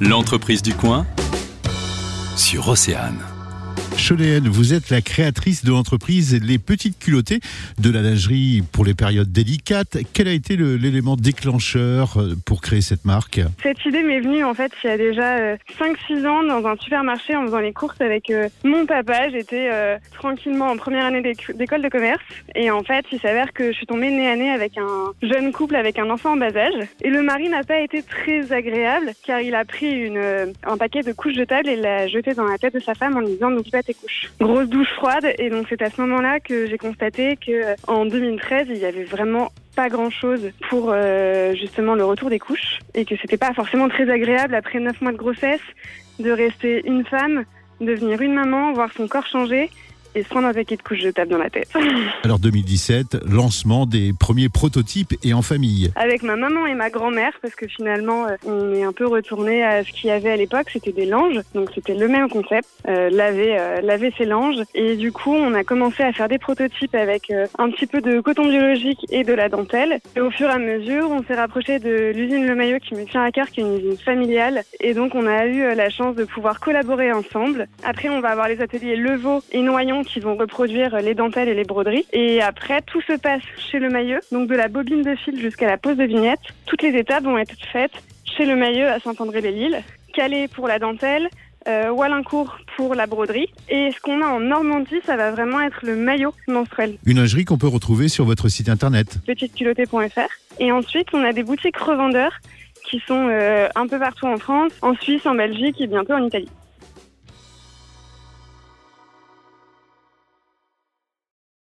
L'entreprise du coin sur Océane. Choléenne, vous êtes la créatrice de l'entreprise Les Petites Culottées, de la lingerie pour les périodes délicates. Quel a été l'élément déclencheur euh, pour créer cette marque? Cette idée m'est venue en fait il y a déjà euh, 5-6 ans dans un supermarché en faisant les courses avec euh, mon papa. J'étais euh, tranquillement en première année d'éc- d'école de commerce et en fait il s'avère que je suis tombée nez à nez avec un jeune couple avec un enfant en bas âge et le mari n'a pas été très agréable car il a pris euh, un paquet de couches jetables et l'a jeté dans la tête de sa femme en lui disant n'oublie pas tes Grosse douche froide. Et donc c'est à ce moment-là que j'ai constaté que euh, en 2013 il y avait vraiment pas grand chose pour euh, justement le retour des couches et que c'était pas forcément très agréable après neuf mois de grossesse de rester une femme, devenir une maman, voir son corps changer et se prendre un paquet de couches jetables dans la tête. Alors 2017, lancement des premiers prototypes et en famille. Avec ma maman et ma grand-mère parce que finalement euh, on est un peu retourné à ce qu'il y avait à l'époque, c'était des langes, donc c'était le même concept, euh, laver, euh, laver ses langes et du coup on a commencé à faire des prototypes avec euh, un petit peu de coton biologique et de la dentelle et au fur et à mesure on s'est rapproché de l'usine Le Maillot qui me tient à cœur qui est une usine familiale et donc on a eu euh, la chance de pouvoir collaborer ensemble. Après on va avoir les ateliers Levaux et Noyon qui vont reproduire les dentelles et les broderies et après tout se passe chez Le Maillot, donc de la bobine de fil jusqu'à la pose de vignette. Toutes les étapes vont être faites chez Le Maillot à Saint-André-les-Lilles, Calais pour la dentelle, euh, Wallincourt pour la broderie. Et ce qu'on a en Normandie, ça va vraiment être le maillot menstruel, Une lingerie qu'on peut retrouver sur votre site internet. petiteculottée.fr. Et ensuite, on a des boutiques revendeurs qui sont euh, un peu partout en France, en Suisse, en Belgique et bientôt en Italie.